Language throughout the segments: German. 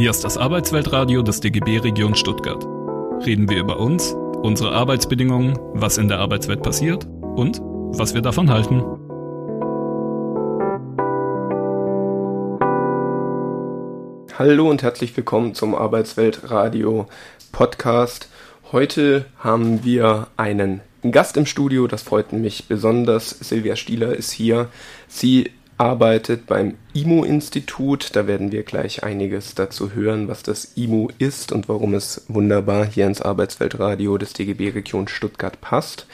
Hier ist das Arbeitsweltradio des DGB Region Stuttgart. Reden wir über uns, unsere Arbeitsbedingungen, was in der Arbeitswelt passiert und was wir davon halten. Hallo und herzlich willkommen zum Arbeitsweltradio Podcast. Heute haben wir einen Gast im Studio, das freut mich besonders. Silvia Stieler ist hier. Sie arbeitet beim IMO-Institut. Da werden wir gleich einiges dazu hören, was das IMO ist und warum es wunderbar hier ins Arbeitsweltradio des DGB Region Stuttgart passt.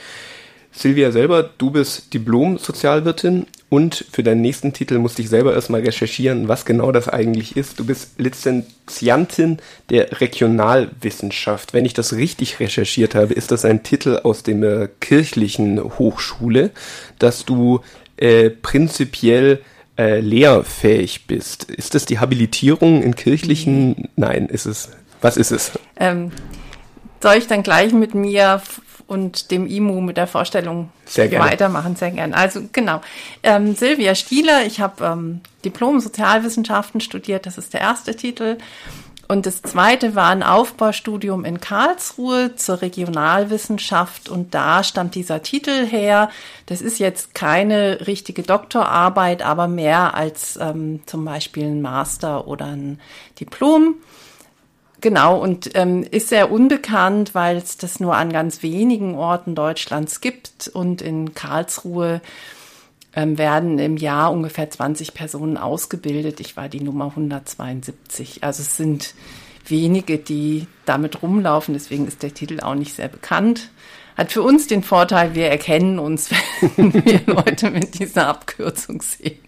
Silvia selber, du bist Diplom-Sozialwirtin und für deinen nächsten Titel musste ich selber erstmal recherchieren, was genau das eigentlich ist. Du bist Lizenziantin der Regionalwissenschaft. Wenn ich das richtig recherchiert habe, ist das ein Titel aus der kirchlichen Hochschule, dass du äh, prinzipiell äh, lehrfähig bist. Ist das die Habilitierung in kirchlichen? Nein, ist es. Was ist es? Ähm, soll ich dann gleich mit mir und dem IMU mit der Vorstellung Sehr weitermachen? Sehr gerne. Also genau. Ähm, Silvia Stieler, ich habe ähm, Diplom Sozialwissenschaften studiert, das ist der erste Titel. Und das zweite war ein Aufbaustudium in Karlsruhe zur Regionalwissenschaft und da stammt dieser Titel her. Das ist jetzt keine richtige Doktorarbeit, aber mehr als ähm, zum Beispiel ein Master oder ein Diplom. Genau, und ähm, ist sehr unbekannt, weil es das nur an ganz wenigen Orten Deutschlands gibt und in Karlsruhe ähm, werden im Jahr ungefähr 20 Personen ausgebildet. Ich war die Nummer 172. Also es sind wenige, die damit rumlaufen. Deswegen ist der Titel auch nicht sehr bekannt. Hat für uns den Vorteil, wir erkennen uns, wenn wir Leute mit dieser Abkürzung sehen.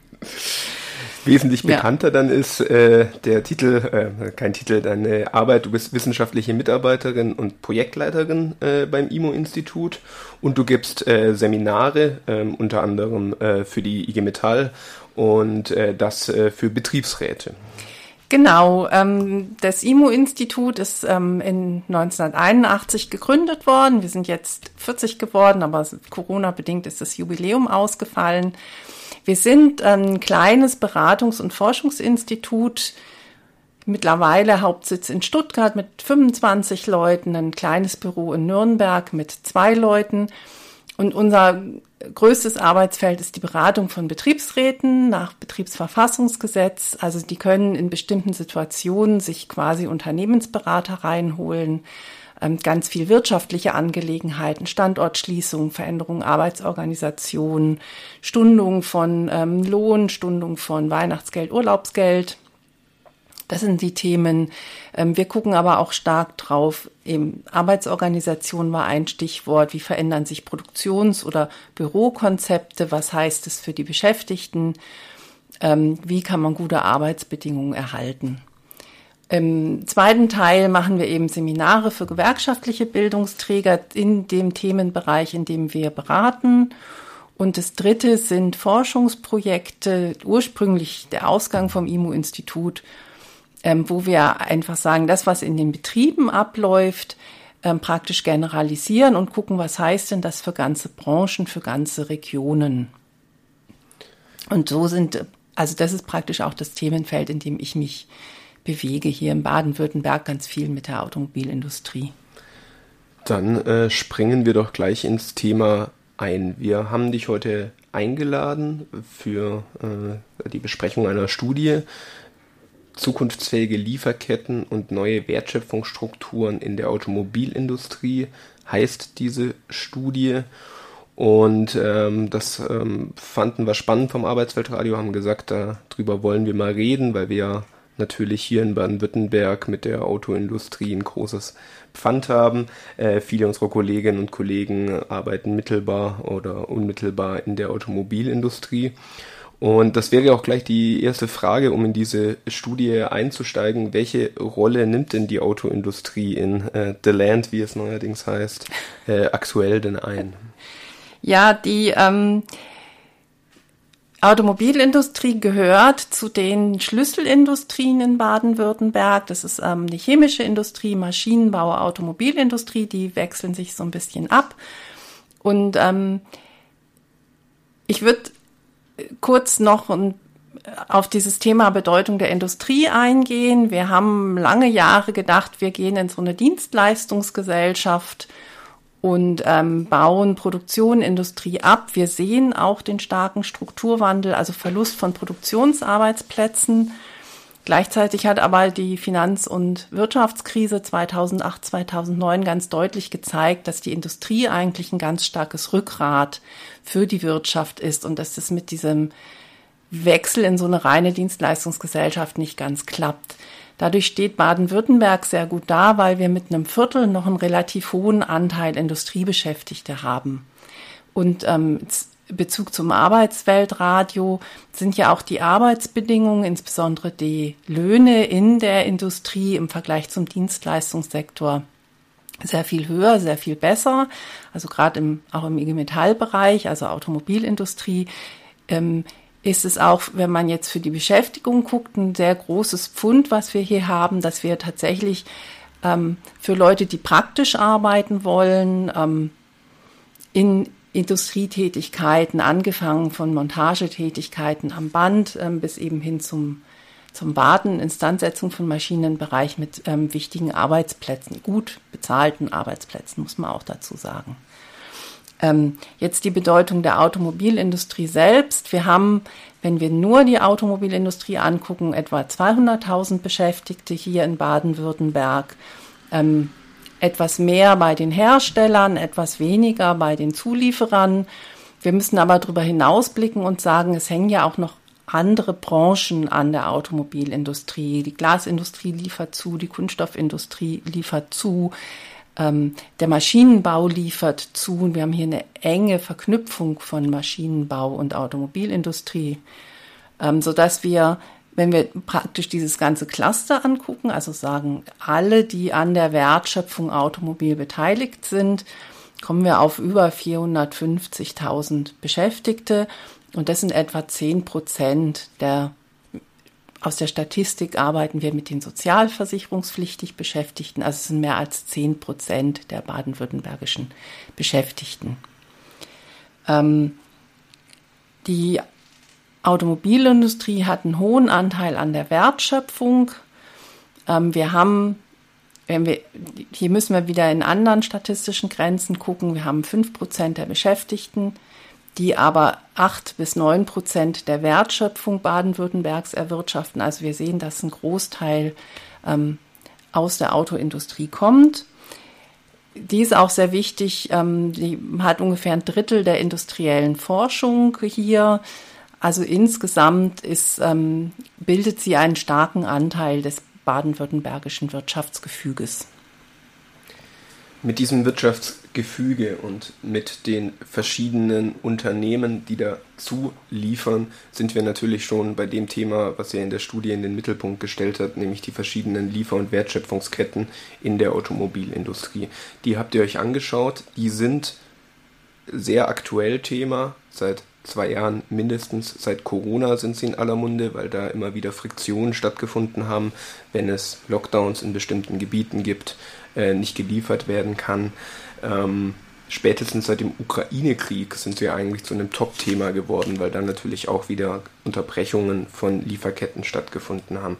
Wesentlich bekannter ja. dann ist äh, der Titel, äh, kein Titel, deine Arbeit, du bist wissenschaftliche Mitarbeiterin und Projektleiterin äh, beim IMO-Institut und du gibst äh, Seminare, ähm, unter anderem äh, für die IG Metall und äh, das für Betriebsräte. Genau, ähm, das IMO-Institut ist ähm, in 1981 gegründet worden. Wir sind jetzt 40 geworden, aber Corona-bedingt ist das Jubiläum ausgefallen. Wir sind ein kleines Beratungs- und Forschungsinstitut, mittlerweile Hauptsitz in Stuttgart mit 25 Leuten, ein kleines Büro in Nürnberg mit zwei Leuten. Und unser größtes Arbeitsfeld ist die Beratung von Betriebsräten nach Betriebsverfassungsgesetz. Also die können in bestimmten Situationen sich quasi Unternehmensberater reinholen, ähm, ganz viel wirtschaftliche Angelegenheiten, Standortschließung, Veränderung Arbeitsorganisation, Stundung von ähm, Lohn, Stundung von Weihnachtsgeld, Urlaubsgeld. Das sind die Themen. Ähm, wir gucken aber auch stark drauf. Eben Arbeitsorganisation war ein Stichwort. Wie verändern sich Produktions- oder Bürokonzepte? Was heißt es für die Beschäftigten? Ähm, wie kann man gute Arbeitsbedingungen erhalten? Im zweiten Teil machen wir eben Seminare für gewerkschaftliche Bildungsträger in dem Themenbereich, in dem wir beraten. Und das dritte sind Forschungsprojekte, ursprünglich der Ausgang vom IMU-Institut, ähm, wo wir einfach sagen, das, was in den Betrieben abläuft, ähm, praktisch generalisieren und gucken, was heißt denn das für ganze Branchen, für ganze Regionen. Und so sind, also das ist praktisch auch das Themenfeld, in dem ich mich bewege hier in Baden-Württemberg ganz viel mit der Automobilindustrie. Dann äh, springen wir doch gleich ins Thema ein. Wir haben dich heute eingeladen für äh, die Besprechung einer Studie Zukunftsfähige Lieferketten und neue Wertschöpfungsstrukturen in der Automobilindustrie heißt diese Studie. Und ähm, das ähm, fanden wir spannend vom Arbeitsweltradio, haben gesagt, darüber wollen wir mal reden, weil wir natürlich hier in Baden-Württemberg mit der Autoindustrie ein großes Pfand haben. Äh, viele unserer Kolleginnen und Kollegen arbeiten mittelbar oder unmittelbar in der Automobilindustrie. Und das wäre auch gleich die erste Frage, um in diese Studie einzusteigen. Welche Rolle nimmt denn die Autoindustrie in äh, The Land, wie es neuerdings heißt, äh, aktuell denn ein? Ja, die ähm, Automobilindustrie gehört zu den Schlüsselindustrien in Baden-Württemberg. Das ist ähm, die chemische Industrie, Maschinenbau, Automobilindustrie. Die wechseln sich so ein bisschen ab. Und ähm, ich würde kurz noch ein auf dieses Thema Bedeutung der Industrie eingehen. Wir haben lange Jahre gedacht, wir gehen in so eine Dienstleistungsgesellschaft und ähm, bauen Produktion, Industrie ab. Wir sehen auch den starken Strukturwandel, also Verlust von Produktionsarbeitsplätzen. Gleichzeitig hat aber die Finanz- und Wirtschaftskrise 2008, 2009 ganz deutlich gezeigt, dass die Industrie eigentlich ein ganz starkes Rückgrat für die Wirtschaft ist und dass das mit diesem Wechsel in so eine reine Dienstleistungsgesellschaft nicht ganz klappt. Dadurch steht Baden-Württemberg sehr gut da, weil wir mit einem Viertel noch einen relativ hohen Anteil Industriebeschäftigte haben. Und ähm, Bezug zum Arbeitsweltradio sind ja auch die Arbeitsbedingungen, insbesondere die Löhne in der Industrie im Vergleich zum Dienstleistungssektor sehr viel höher, sehr viel besser. Also gerade im, auch im IG Metall-Bereich, also Automobilindustrie, ähm, ist es auch, wenn man jetzt für die Beschäftigung guckt, ein sehr großes Pfund, was wir hier haben, dass wir tatsächlich ähm, für Leute, die praktisch arbeiten wollen, ähm, in Industrietätigkeiten, angefangen von Montagetätigkeiten am Band ähm, bis eben hin zum, zum Baden, Instandsetzung von Maschinenbereich mit ähm, wichtigen Arbeitsplätzen, gut bezahlten Arbeitsplätzen, muss man auch dazu sagen. Ähm, jetzt die Bedeutung der Automobilindustrie selbst. Wir haben, wenn wir nur die Automobilindustrie angucken, etwa 200.000 Beschäftigte hier in Baden-Württemberg. Ähm, etwas mehr bei den Herstellern, etwas weniger bei den Zulieferern. Wir müssen aber darüber hinausblicken und sagen, es hängen ja auch noch andere Branchen an der Automobilindustrie. Die Glasindustrie liefert zu, die Kunststoffindustrie liefert zu, ähm, der Maschinenbau liefert zu. Wir haben hier eine enge Verknüpfung von Maschinenbau und Automobilindustrie, ähm, so dass wir, wenn wir praktisch dieses ganze Cluster angucken, also sagen, alle, die an der Wertschöpfung Automobil beteiligt sind, kommen wir auf über 450.000 Beschäftigte. Und das sind etwa 10 Prozent der aus der Statistik arbeiten wir mit den sozialversicherungspflichtig Beschäftigten, also es sind mehr als zehn Prozent der baden-württembergischen Beschäftigten. Ähm, die Automobilindustrie hat einen hohen Anteil an der Wertschöpfung. Ähm, wir haben, wenn wir, hier müssen wir wieder in anderen statistischen Grenzen gucken, wir haben fünf Prozent der Beschäftigten die aber acht bis neun Prozent der Wertschöpfung Baden-Württembergs erwirtschaften. Also wir sehen, dass ein Großteil ähm, aus der Autoindustrie kommt. Die ist auch sehr wichtig. Ähm, die hat ungefähr ein Drittel der industriellen Forschung hier. Also insgesamt ist, ähm, bildet sie einen starken Anteil des baden-württembergischen Wirtschaftsgefüges. Mit diesem Wirtschaftsgefüge und mit den verschiedenen Unternehmen, die dazu liefern, sind wir natürlich schon bei dem Thema, was ihr in der Studie in den Mittelpunkt gestellt habt, nämlich die verschiedenen Liefer- und Wertschöpfungsketten in der Automobilindustrie. Die habt ihr euch angeschaut, die sind sehr aktuell Thema, seit zwei Jahren mindestens, seit Corona sind sie in aller Munde, weil da immer wieder Friktionen stattgefunden haben, wenn es Lockdowns in bestimmten Gebieten gibt äh, nicht geliefert werden kann. Ähm, spätestens seit dem Ukraine-Krieg sind sie eigentlich zu einem Top-Thema geworden, weil dann natürlich auch wieder Unterbrechungen von Lieferketten stattgefunden haben.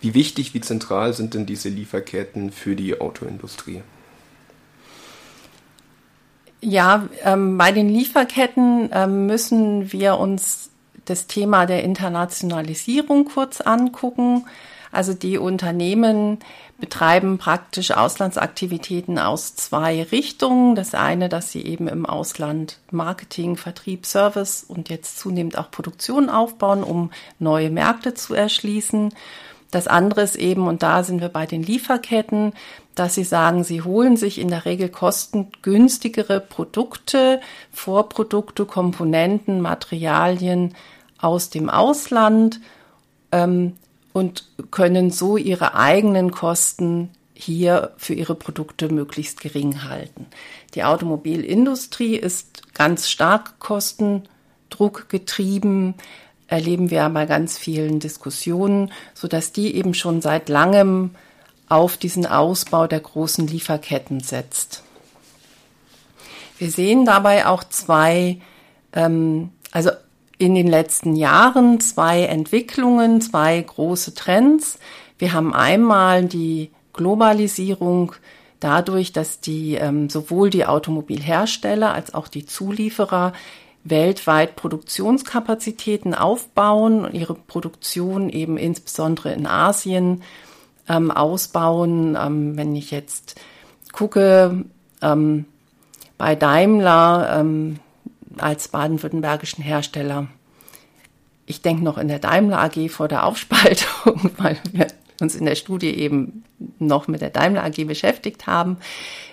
Wie wichtig, wie zentral sind denn diese Lieferketten für die Autoindustrie? Ja, ähm, bei den Lieferketten ähm, müssen wir uns das Thema der Internationalisierung kurz angucken. Also die Unternehmen betreiben praktisch Auslandsaktivitäten aus zwei Richtungen. Das eine, dass sie eben im Ausland Marketing, Vertrieb, Service und jetzt zunehmend auch Produktion aufbauen, um neue Märkte zu erschließen. Das andere ist eben, und da sind wir bei den Lieferketten, dass sie sagen, sie holen sich in der Regel kostengünstigere Produkte, Vorprodukte, Komponenten, Materialien aus dem Ausland, ähm, und können so ihre eigenen Kosten hier für ihre Produkte möglichst gering halten. Die Automobilindustrie ist ganz stark Kostendruck getrieben, erleben wir bei ganz vielen Diskussionen, so dass die eben schon seit langem auf diesen Ausbau der großen Lieferketten setzt. Wir sehen dabei auch zwei, ähm, also in den letzten Jahren zwei Entwicklungen, zwei große Trends. Wir haben einmal die Globalisierung dadurch, dass die ähm, sowohl die Automobilhersteller als auch die Zulieferer weltweit Produktionskapazitäten aufbauen und ihre Produktion eben insbesondere in Asien ähm, ausbauen. Ähm, wenn ich jetzt gucke, ähm, bei Daimler ähm, als baden-württembergischen Hersteller, ich denke noch in der Daimler AG vor der Aufspaltung, weil wir uns in der Studie eben noch mit der Daimler AG beschäftigt haben,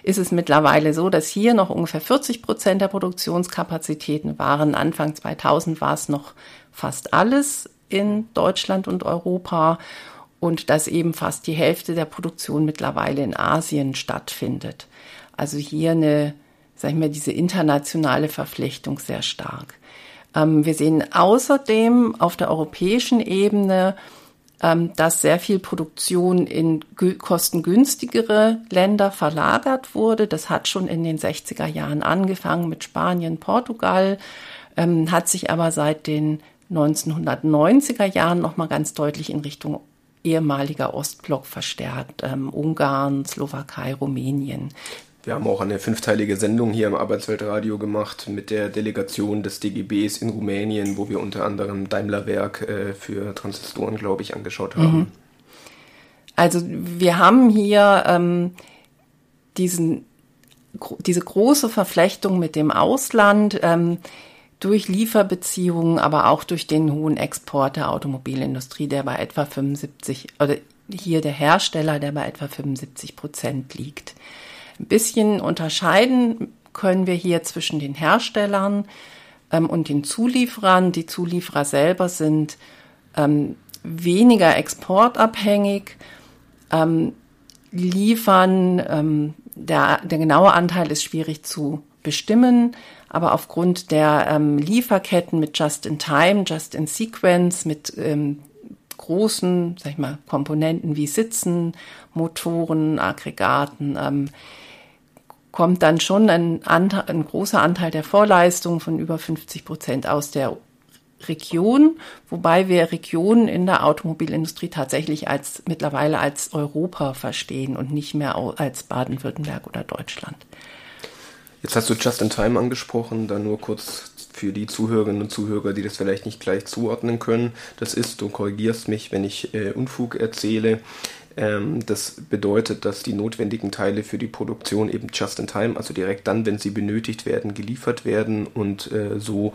ist es mittlerweile so, dass hier noch ungefähr 40 Prozent der Produktionskapazitäten waren. Anfang 2000 war es noch fast alles in Deutschland und Europa und dass eben fast die Hälfte der Produktion mittlerweile in Asien stattfindet. Also hier eine, sag ich mal, diese internationale Verflechtung sehr stark. Ähm, wir sehen außerdem auf der europäischen Ebene ähm, dass sehr viel Produktion in kostengünstigere Länder verlagert wurde. Das hat schon in den 60er Jahren angefangen mit Spanien, Portugal, ähm, hat sich aber seit den 1990er Jahren nochmal ganz deutlich in Richtung ehemaliger Ostblock verstärkt, ähm, Ungarn, Slowakei, Rumänien. Wir haben auch eine fünfteilige Sendung hier im Arbeitsweltradio gemacht mit der Delegation des DGBs in Rumänien, wo wir unter anderem Daimlerwerk äh, für Transistoren, glaube ich, angeschaut haben. Mhm. Also wir haben hier ähm, diesen, diese große Verflechtung mit dem Ausland ähm, durch Lieferbeziehungen, aber auch durch den hohen Export der Automobilindustrie, der bei etwa 75, oder hier der Hersteller, der bei etwa 75 Prozent liegt. Ein bisschen unterscheiden können wir hier zwischen den Herstellern ähm, und den Zulieferern. Die Zulieferer selber sind ähm, weniger exportabhängig, ähm, liefern, ähm, der, der genaue Anteil ist schwierig zu bestimmen, aber aufgrund der ähm, Lieferketten mit Just-in-Time, Just-in-Sequence, mit ähm, großen, sag ich mal, Komponenten wie Sitzen, Motoren, Aggregaten, kommt dann schon ein, Anteil, ein großer Anteil der Vorleistung von über 50 Prozent aus der Region, wobei wir Regionen in der Automobilindustrie tatsächlich als mittlerweile als Europa verstehen und nicht mehr als Baden-Württemberg oder Deutschland. Jetzt hast du Just in Time angesprochen, da nur kurz für die Zuhörerinnen und Zuhörer, die das vielleicht nicht gleich zuordnen können. Das ist, du korrigierst mich, wenn ich äh, Unfug erzähle, das bedeutet, dass die notwendigen Teile für die Produktion eben just in time, also direkt dann, wenn sie benötigt werden, geliefert werden und äh, so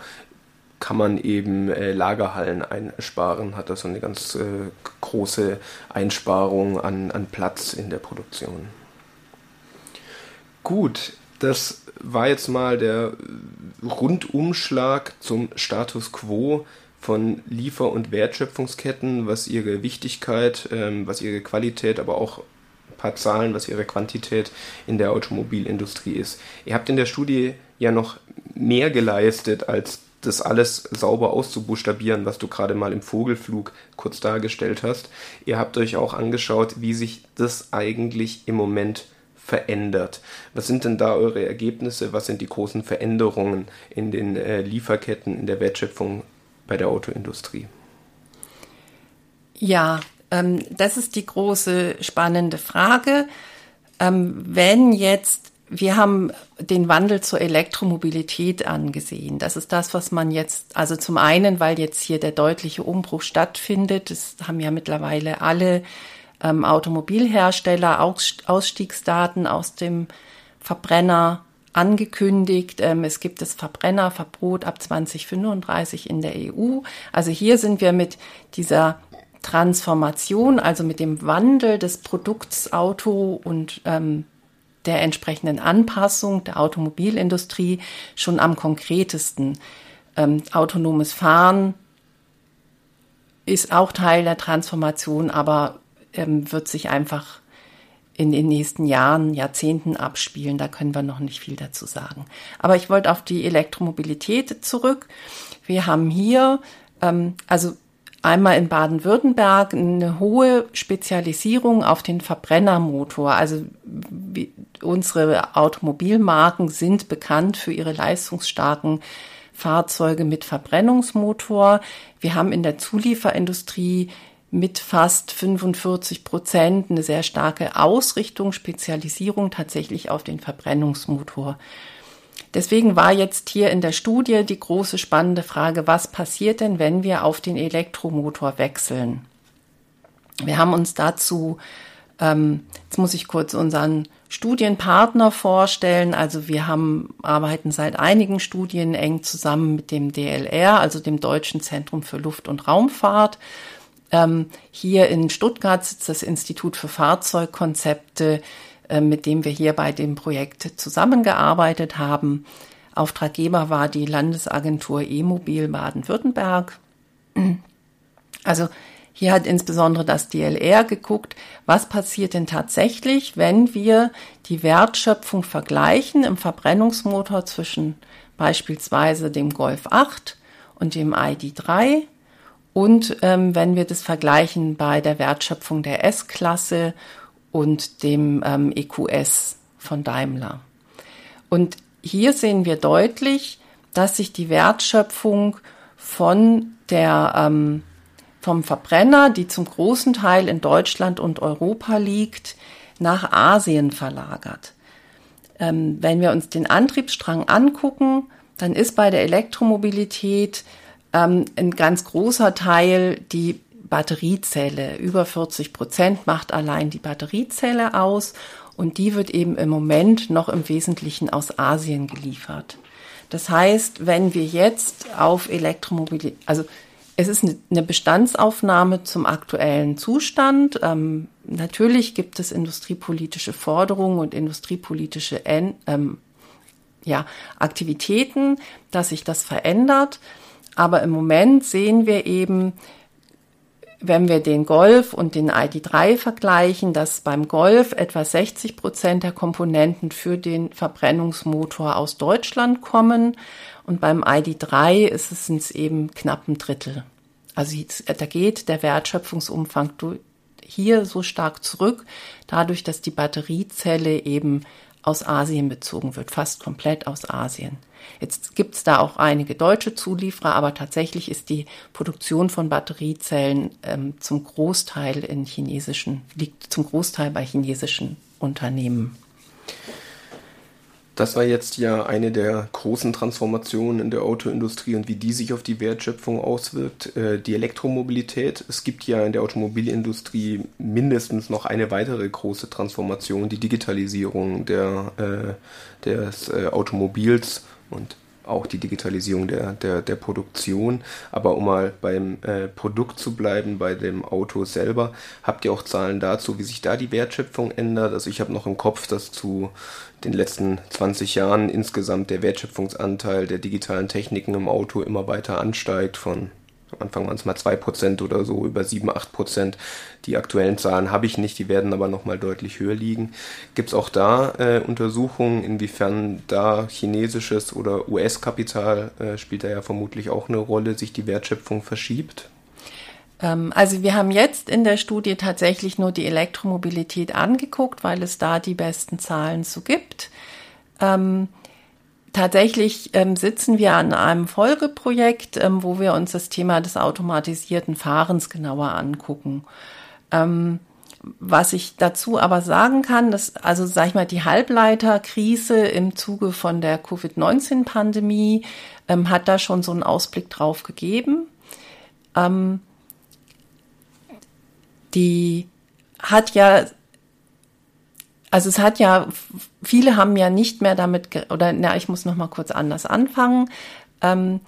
kann man eben äh, Lagerhallen einsparen, hat das so eine ganz äh, große Einsparung an, an Platz in der Produktion. Gut, das war jetzt mal der Rundumschlag zum Status quo von Liefer- und Wertschöpfungsketten, was ihre Wichtigkeit, ähm, was ihre Qualität, aber auch ein paar Zahlen, was ihre Quantität in der Automobilindustrie ist. Ihr habt in der Studie ja noch mehr geleistet, als das alles sauber auszubuchstabieren, was du gerade mal im Vogelflug kurz dargestellt hast. Ihr habt euch auch angeschaut, wie sich das eigentlich im Moment verändert. Was sind denn da eure Ergebnisse? Was sind die großen Veränderungen in den äh, Lieferketten, in der Wertschöpfung bei der Autoindustrie? Ja, ähm, das ist die große spannende Frage. Ähm, wenn jetzt, wir haben den Wandel zur Elektromobilität angesehen. Das ist das, was man jetzt, also zum einen, weil jetzt hier der deutliche Umbruch stattfindet. Das haben ja mittlerweile alle ähm, Automobilhersteller Aus, Ausstiegsdaten aus dem Verbrenner angekündigt. Ähm, es gibt das Verbrennerverbot ab 2035 in der EU. Also hier sind wir mit dieser Transformation, also mit dem Wandel des Produkts Auto und ähm, der entsprechenden Anpassung der Automobilindustrie schon am konkretesten. Ähm, autonomes Fahren ist auch Teil der Transformation, aber ähm, wird sich einfach in den nächsten Jahren, Jahrzehnten abspielen. Da können wir noch nicht viel dazu sagen. Aber ich wollte auf die Elektromobilität zurück. Wir haben hier, ähm, also einmal in Baden-Württemberg eine hohe Spezialisierung auf den Verbrennermotor. Also unsere Automobilmarken sind bekannt für ihre leistungsstarken Fahrzeuge mit Verbrennungsmotor. Wir haben in der Zulieferindustrie mit fast 45 Prozent eine sehr starke Ausrichtung, Spezialisierung tatsächlich auf den Verbrennungsmotor. Deswegen war jetzt hier in der Studie die große spannende Frage, was passiert denn, wenn wir auf den Elektromotor wechseln? Wir haben uns dazu, ähm, jetzt muss ich kurz unseren Studienpartner vorstellen. Also wir haben, arbeiten seit einigen Studien eng zusammen mit dem DLR, also dem Deutschen Zentrum für Luft- und Raumfahrt. Ähm, hier in Stuttgart sitzt das Institut für Fahrzeugkonzepte, äh, mit dem wir hier bei dem Projekt zusammengearbeitet haben. Auftraggeber war die Landesagentur E-Mobil Baden-Württemberg. Also hier hat insbesondere das DLR geguckt, was passiert denn tatsächlich, wenn wir die Wertschöpfung vergleichen im Verbrennungsmotor zwischen beispielsweise dem Golf 8 und dem ID3 und ähm, wenn wir das vergleichen bei der Wertschöpfung der S-Klasse und dem ähm, EQS von Daimler. Und hier sehen wir deutlich, dass sich die Wertschöpfung von der, ähm, vom Verbrenner, die zum großen Teil in Deutschland und Europa liegt, nach Asien verlagert. Ähm, wenn wir uns den Antriebsstrang angucken, dann ist bei der Elektromobilität ähm, ein ganz großer Teil die Batteriezelle. Über 40 Prozent macht allein die Batteriezelle aus und die wird eben im Moment noch im Wesentlichen aus Asien geliefert. Das heißt, wenn wir jetzt auf Elektromobilität, also es ist eine Bestandsaufnahme zum aktuellen Zustand. Ähm, natürlich gibt es industriepolitische Forderungen und industriepolitische ähm, ja, Aktivitäten, dass sich das verändert. Aber im Moment sehen wir eben, wenn wir den Golf und den ID3 vergleichen, dass beim Golf etwa 60 Prozent der Komponenten für den Verbrennungsmotor aus Deutschland kommen und beim ID3 ist es eben knapp ein Drittel. Also da geht der Wertschöpfungsumfang hier so stark zurück, dadurch, dass die Batteriezelle eben aus Asien bezogen wird, fast komplett aus Asien. Jetzt gibt es da auch einige deutsche Zulieferer, aber tatsächlich ist die Produktion von Batteriezellen ähm, zum Großteil in chinesischen, liegt zum Großteil bei chinesischen Unternehmen. Das war jetzt ja eine der großen Transformationen in der Autoindustrie und wie die sich auf die Wertschöpfung auswirkt. Äh, die Elektromobilität. Es gibt ja in der Automobilindustrie mindestens noch eine weitere große Transformation, die Digitalisierung der, äh, des äh, Automobils und auch die Digitalisierung der, der, der Produktion. Aber um mal beim äh, Produkt zu bleiben, bei dem Auto selber, habt ihr auch Zahlen dazu, wie sich da die Wertschöpfung ändert? Also ich habe noch im Kopf, dass zu den letzten 20 Jahren insgesamt der Wertschöpfungsanteil der digitalen Techniken im Auto immer weiter ansteigt von am Anfang waren es mal 2% oder so, über 7, 8%. Die aktuellen Zahlen habe ich nicht, die werden aber nochmal deutlich höher liegen. Gibt es auch da äh, Untersuchungen, inwiefern da chinesisches oder US-Kapital äh, spielt da ja vermutlich auch eine Rolle, sich die Wertschöpfung verschiebt? Ähm, also wir haben jetzt in der Studie tatsächlich nur die Elektromobilität angeguckt, weil es da die besten Zahlen zu gibt. Ähm, Tatsächlich ähm, sitzen wir an einem Folgeprojekt, ähm, wo wir uns das Thema des automatisierten Fahrens genauer angucken. Ähm, was ich dazu aber sagen kann, dass, also sag ich mal, die Halbleiterkrise im Zuge von der Covid-19-Pandemie ähm, hat da schon so einen Ausblick drauf gegeben. Ähm, die hat ja also es hat ja, viele haben ja nicht mehr damit, oder na, ich muss noch mal kurz anders anfangen. Ähm,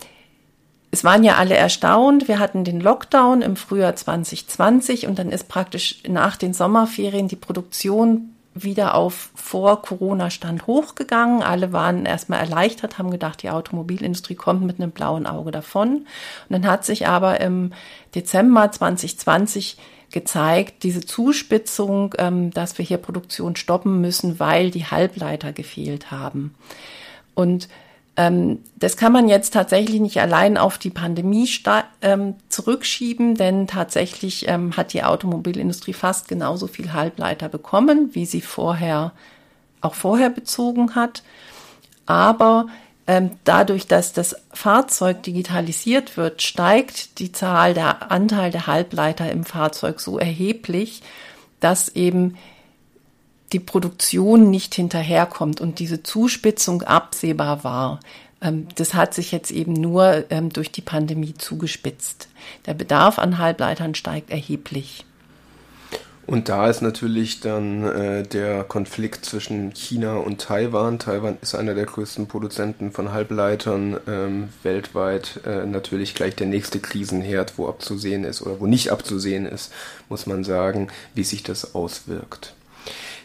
es waren ja alle erstaunt. Wir hatten den Lockdown im Frühjahr 2020 und dann ist praktisch nach den Sommerferien die Produktion wieder auf Vor-Corona-Stand hochgegangen. Alle waren erstmal erleichtert, haben gedacht, die Automobilindustrie kommt mit einem blauen Auge davon. Und dann hat sich aber im Dezember 2020 gezeigt, diese Zuspitzung, ähm, dass wir hier Produktion stoppen müssen, weil die Halbleiter gefehlt haben. Und ähm, das kann man jetzt tatsächlich nicht allein auf die Pandemie ähm, zurückschieben, denn tatsächlich hat die Automobilindustrie fast genauso viel Halbleiter bekommen, wie sie vorher auch vorher bezogen hat. Aber dadurch, dass das Fahrzeug digitalisiert wird, steigt die Zahl, der Anteil der Halbleiter im Fahrzeug so erheblich, dass eben die Produktion nicht hinterherkommt und diese Zuspitzung absehbar war. Ähm, das hat sich jetzt eben nur ähm, durch die Pandemie zugespitzt. Der Bedarf an Halbleitern steigt erheblich. Und da ist natürlich dann äh, der Konflikt zwischen China und Taiwan. Taiwan ist einer der größten Produzenten von Halbleitern ähm, weltweit. Äh, natürlich gleich der nächste Krisenherd, wo abzusehen ist oder wo nicht abzusehen ist, muss man sagen, wie sich das auswirkt.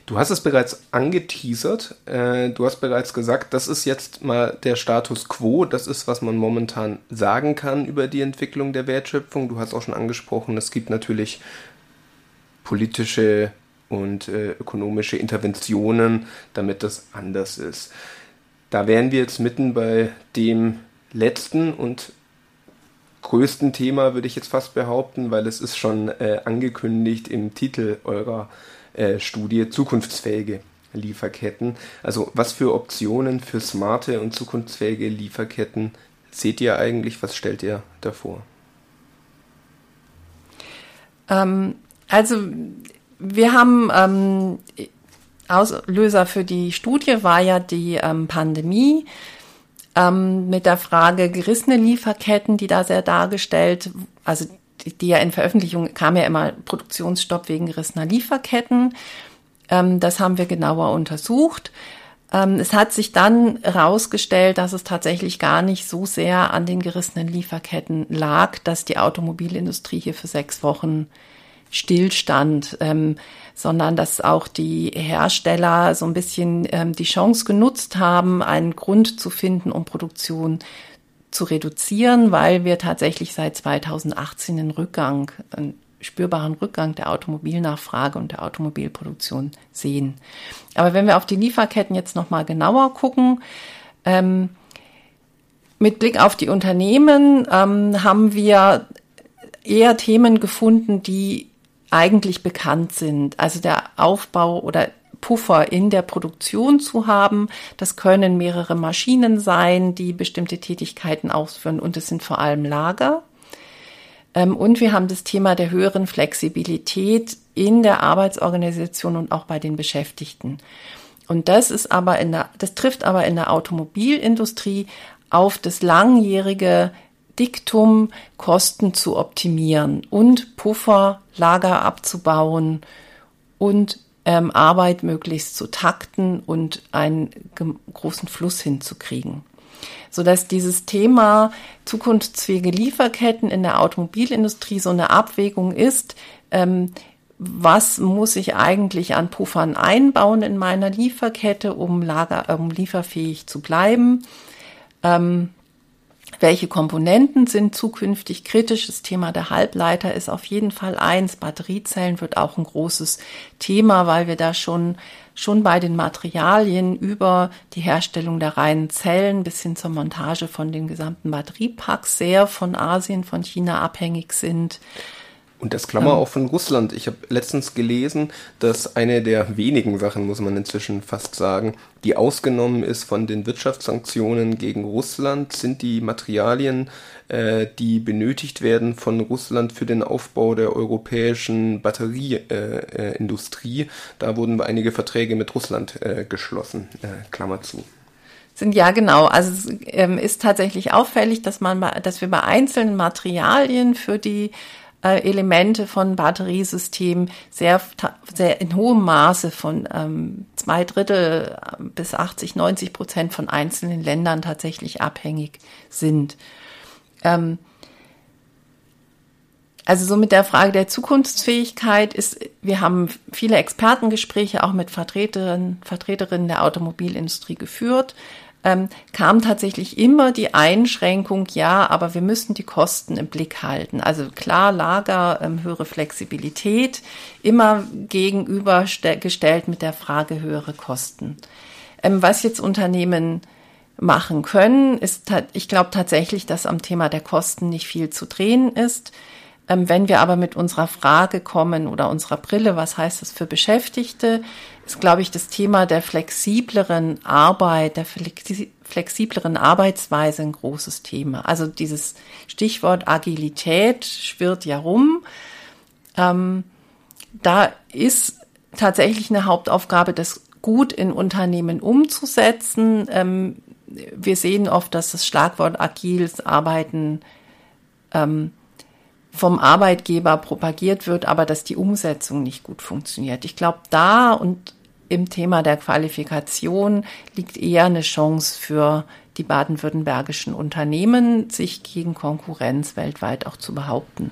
Du hast es bereits angeteasert. Äh, du hast bereits gesagt, das ist jetzt mal der Status quo. Das ist, was man momentan sagen kann über die Entwicklung der Wertschöpfung. Du hast auch schon angesprochen, es gibt natürlich politische und äh, ökonomische Interventionen, damit das anders ist. Da wären wir jetzt mitten bei dem letzten und größten Thema, würde ich jetzt fast behaupten, weil es ist schon äh, angekündigt im Titel eurer äh, Studie zukunftsfähige Lieferketten. Also was für Optionen für smarte und zukunftsfähige Lieferketten seht ihr eigentlich? Was stellt ihr davor? Ähm, also wir haben ähm, Auslöser für die Studie war ja die ähm, Pandemie ähm, mit der Frage gerissene Lieferketten, die da sehr dargestellt, also die, die ja in Veröffentlichung kam ja immer Produktionsstopp wegen gerissener Lieferketten. Ähm, das haben wir genauer untersucht. Ähm, es hat sich dann herausgestellt, dass es tatsächlich gar nicht so sehr an den gerissenen Lieferketten lag, dass die Automobilindustrie hier für sechs Wochen Stillstand, ähm, sondern dass auch die Hersteller so ein bisschen ähm, die Chance genutzt haben, einen Grund zu finden, um Produktion zu reduzieren, weil wir tatsächlich seit 2018 einen Rückgang, einen spürbaren Rückgang der Automobilnachfrage und der Automobilproduktion sehen. Aber wenn wir auf die Lieferketten jetzt nochmal genauer gucken, ähm, mit Blick auf die Unternehmen ähm, haben wir eher Themen gefunden, die eigentlich bekannt sind. Also der Aufbau oder Puffer in der Produktion zu haben. Das können mehrere Maschinen sein, die bestimmte Tätigkeiten ausführen und es sind vor allem Lager. Ähm, und wir haben das Thema der höheren Flexibilität in der Arbeitsorganisation und auch bei den Beschäftigten. Und das ist aber in der, das trifft aber in der Automobilindustrie auf das langjährige Diktum, Kosten zu optimieren und Puffer, Lager abzubauen und ähm, Arbeit möglichst zu takten und einen großen Fluss hinzukriegen. Sodass dieses Thema zukunftsfähige Lieferketten in der Automobilindustrie so eine Abwägung ist, ähm, was muss ich eigentlich an Puffern einbauen in meiner Lieferkette, um, Lager, um lieferfähig zu bleiben? Ähm, welche Komponenten sind zukünftig kritisch? Das Thema der Halbleiter ist auf jeden Fall eins. Batteriezellen wird auch ein großes Thema, weil wir da schon, schon bei den Materialien über die Herstellung der reinen Zellen bis hin zur Montage von den gesamten Batteriepacks sehr von Asien, von China abhängig sind. Und das Klammer auch von Russland. Ich habe letztens gelesen, dass eine der wenigen Sachen, muss man inzwischen fast sagen, die ausgenommen ist von den Wirtschaftssanktionen gegen Russland, sind die Materialien, äh, die benötigt werden von Russland für den Aufbau der europäischen Batterieindustrie. Äh, äh, da wurden einige Verträge mit Russland äh, geschlossen. Äh, Klammer zu sind ja genau. Also es ähm, ist tatsächlich auffällig, dass man, dass wir bei einzelnen Materialien für die äh, Elemente von Batteriesystemen sehr, sehr in hohem Maße von ähm, zwei Drittel äh, bis 80, 90 Prozent von einzelnen Ländern tatsächlich abhängig sind. Ähm, also so mit der Frage der Zukunftsfähigkeit ist, wir haben viele Expertengespräche auch mit Vertreterinnen, Vertreterinnen der Automobilindustrie geführt ähm, kam tatsächlich immer die Einschränkung, ja, aber wir müssen die Kosten im Blick halten. Also klar, Lager, ähm, höhere Flexibilität, immer gegenübergestellt mit der Frage höhere Kosten. Ähm, was jetzt Unternehmen machen können, ist, ich glaube tatsächlich, dass am Thema der Kosten nicht viel zu drehen ist. Ähm, wenn wir aber mit unserer Frage kommen oder unserer Brille, was heißt das für Beschäftigte, ist, glaube ich, das Thema der flexibleren Arbeit, der flexibleren Arbeitsweise ein großes Thema. Also dieses Stichwort Agilität schwirrt ja rum. Ähm, da ist tatsächlich eine Hauptaufgabe, das gut in Unternehmen umzusetzen. Ähm, wir sehen oft, dass das Schlagwort agiles Arbeiten ähm, vom Arbeitgeber propagiert wird, aber dass die Umsetzung nicht gut funktioniert. Ich glaube, da und im Thema der Qualifikation liegt eher eine Chance für die baden-württembergischen Unternehmen, sich gegen Konkurrenz weltweit auch zu behaupten.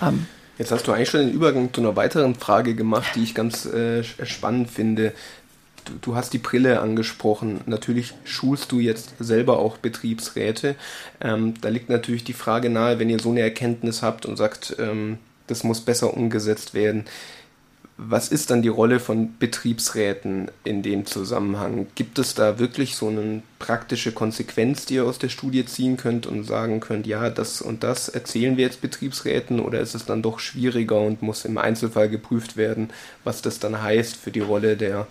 Ähm. Jetzt hast du eigentlich schon den Übergang zu einer weiteren Frage gemacht, die ich ganz äh, spannend finde. Du, du, hast die Brille angesprochen. Natürlich schulst du jetzt selber auch Betriebsräte. Ähm, da liegt natürlich die Frage nahe, wenn ihr so eine Erkenntnis habt und sagt, ähm, das muss besser umgesetzt werden was ist dann die Rolle von Betriebsräten in dem Zusammenhang? Gibt es da wirklich so eine praktische Konsequenz, die ihr aus der Studie ziehen könnt und sagen könnt, ja, das und das erzählen wir jetzt Betriebsräten oder ist es dann doch schwieriger und muss im Einzelfall geprüft werden, was das dann heißt für die Rolle der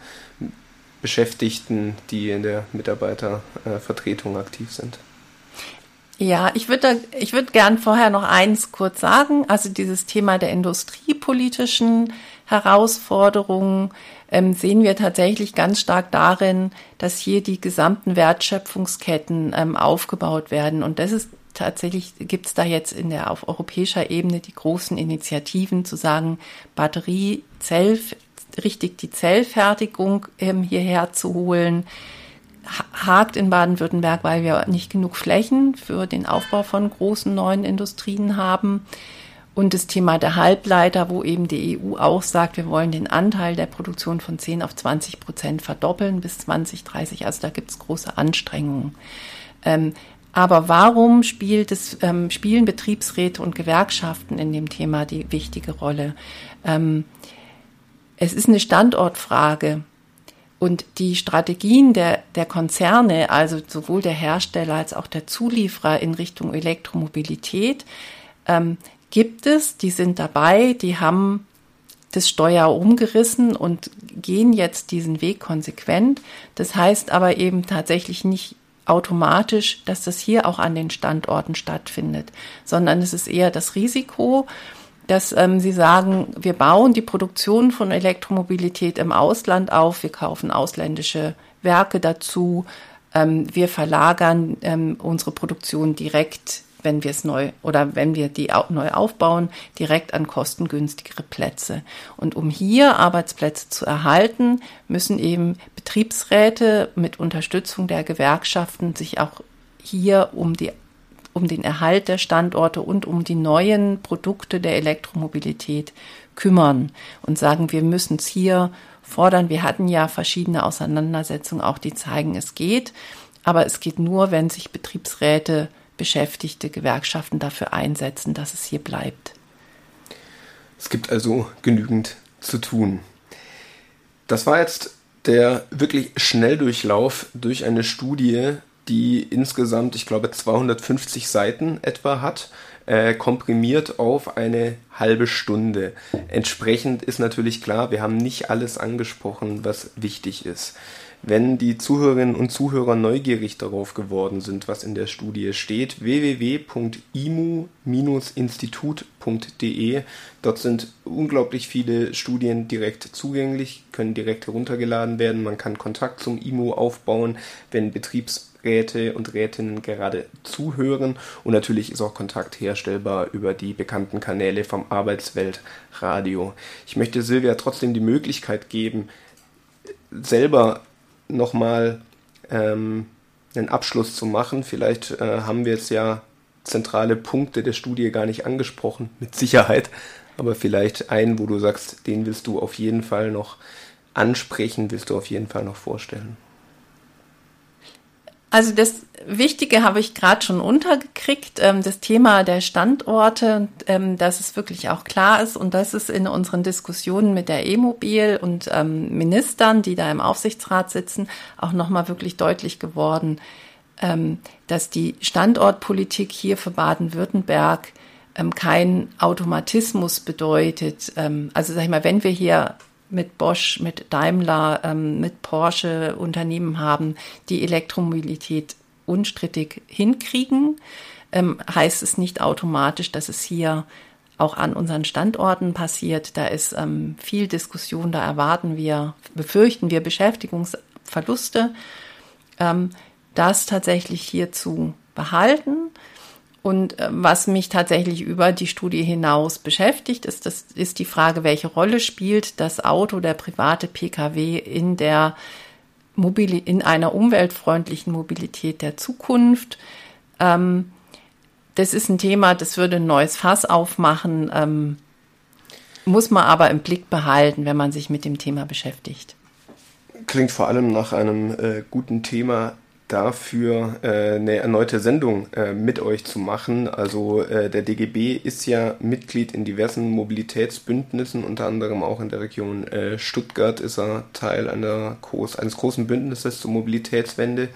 Beschäftigten, die in der Mitarbeitervertretung aktiv sind? Ja, ich würde ich würde gern vorher noch eins kurz sagen. Also dieses Thema der industriepolitischen Herausforderungen ähm, sehen wir tatsächlich ganz stark darin, dass hier die gesamten Wertschöpfungsketten ähm, aufgebaut werden. Und das ist tatsächlich, gibt es da jetzt in der auf europäischer Ebene die großen Initiativen zu sagen, Batterie, Zell, richtig die Zellfertigung ähm, hierher zu holen hakt in Baden-Württemberg, weil wir nicht genug Flächen für den Aufbau von großen neuen Industrien haben. Und das Thema der Halbleiter, wo eben die EU auch sagt, wir wollen den Anteil der Produktion von 10 auf 20 Prozent verdoppeln bis 2030. Also da gibt es große Anstrengungen. Ähm, aber warum spielt es, ähm, spielen Betriebsräte und Gewerkschaften in dem Thema die wichtige Rolle? Ähm, es ist eine Standortfrage. Und die Strategien der, der Konzerne, also sowohl der Hersteller als auch der Zulieferer in Richtung Elektromobilität, ähm, gibt es, die sind dabei, die haben das Steuer umgerissen und gehen jetzt diesen Weg konsequent. Das heißt aber eben tatsächlich nicht automatisch, dass das hier auch an den Standorten stattfindet, sondern es ist eher das Risiko, dass ähm, sie sagen, wir bauen die Produktion von Elektromobilität im Ausland auf, wir kaufen ausländische Werke dazu, ähm, wir verlagern ähm, unsere Produktion direkt, wenn wir es neu oder wenn wir die neu aufbauen, direkt an kostengünstigere Plätze. Und um hier Arbeitsplätze zu erhalten, müssen eben Betriebsräte mit Unterstützung der Gewerkschaften sich auch hier um die um den Erhalt der Standorte und um die neuen Produkte der Elektromobilität kümmern und sagen, wir müssen es hier fordern. Wir hatten ja verschiedene Auseinandersetzungen, auch die zeigen, es geht. Aber es geht nur, wenn sich Betriebsräte, Beschäftigte, Gewerkschaften dafür einsetzen, dass es hier bleibt. Es gibt also genügend zu tun. Das war jetzt der wirklich Schnelldurchlauf durch eine Studie die insgesamt, ich glaube, 250 Seiten etwa hat, äh, komprimiert auf eine halbe Stunde. Entsprechend ist natürlich klar, wir haben nicht alles angesprochen, was wichtig ist. Wenn die Zuhörerinnen und Zuhörer neugierig darauf geworden sind, was in der Studie steht, www.imu-institut.de. Dort sind unglaublich viele Studien direkt zugänglich, können direkt heruntergeladen werden. Man kann Kontakt zum IMU aufbauen, wenn Betriebs Räte und Rätinnen gerade zuhören und natürlich ist auch Kontakt herstellbar über die bekannten Kanäle vom Arbeitsweltradio. Ich möchte Silvia trotzdem die Möglichkeit geben, selber nochmal ähm, einen Abschluss zu machen. Vielleicht äh, haben wir jetzt ja zentrale Punkte der Studie gar nicht angesprochen, mit Sicherheit, aber vielleicht einen, wo du sagst, den willst du auf jeden Fall noch ansprechen, willst du auf jeden Fall noch vorstellen. Also das Wichtige habe ich gerade schon untergekriegt, ähm, das Thema der Standorte, ähm, dass es wirklich auch klar ist und das ist in unseren Diskussionen mit der E-Mobil und ähm, Ministern, die da im Aufsichtsrat sitzen, auch nochmal wirklich deutlich geworden, dass die Standortpolitik hier für Baden-Württemberg kein Automatismus bedeutet. Also sag ich mal, wenn wir hier mit Bosch, mit Daimler, ähm, mit Porsche Unternehmen haben, die Elektromobilität unstrittig hinkriegen, ähm, heißt es nicht automatisch, dass es hier auch an unseren Standorten passiert. Da ist ähm, viel Diskussion, da erwarten wir, befürchten wir Beschäftigungsverluste. Ähm, das tatsächlich hier zu behalten. Und äh, was mich tatsächlich über die Studie hinaus beschäftigt, ist, das ist die Frage, welche Rolle spielt das Auto, der private Pkw in der Mobili in einer umweltfreundlichen Mobilität der Zukunft. Ähm, das ist ein Thema, das würde ein neues Fass aufmachen, ähm, muss man aber im Blick behalten, wenn man sich mit dem Thema beschäftigt. Klingt vor allem nach einem äh, guten Thema dafür, äh, eine erneute Sendung äh, mit euch zu machen. Also äh, der DGB ist ja Mitglied in diversen Mobilitätsbündnissen, unter anderem auch in der Region äh, Stuttgart ist er Teil einer groß, eines großen Bündnisses zur Mobilitätswende.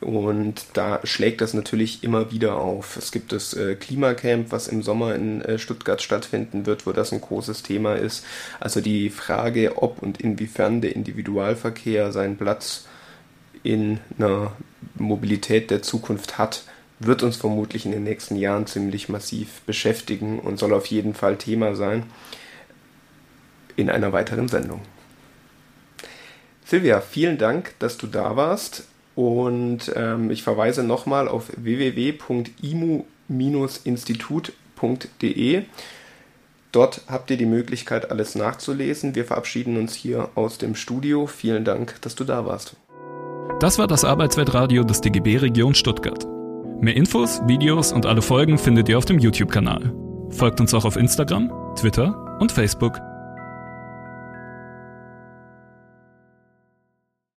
Und da schlägt das natürlich immer wieder auf. Es gibt das äh, Klimacamp, was im Sommer in äh, Stuttgart stattfinden wird, wo das ein großes Thema ist. Also die Frage, ob und inwiefern der Individualverkehr seinen Platz in einer Mobilität der Zukunft hat, wird uns vermutlich in den nächsten Jahren ziemlich massiv beschäftigen und soll auf jeden Fall Thema sein in einer weiteren Sendung. Silvia, vielen Dank, dass du da warst und ähm, ich verweise nochmal auf www.imu-institut.de. Dort habt ihr die Möglichkeit, alles nachzulesen. Wir verabschieden uns hier aus dem Studio. Vielen Dank, dass du da warst. Das war das Arbeitsweltradio des DGB Region Stuttgart. Mehr Infos, Videos und alle Folgen findet ihr auf dem YouTube-Kanal. Folgt uns auch auf Instagram, Twitter und Facebook.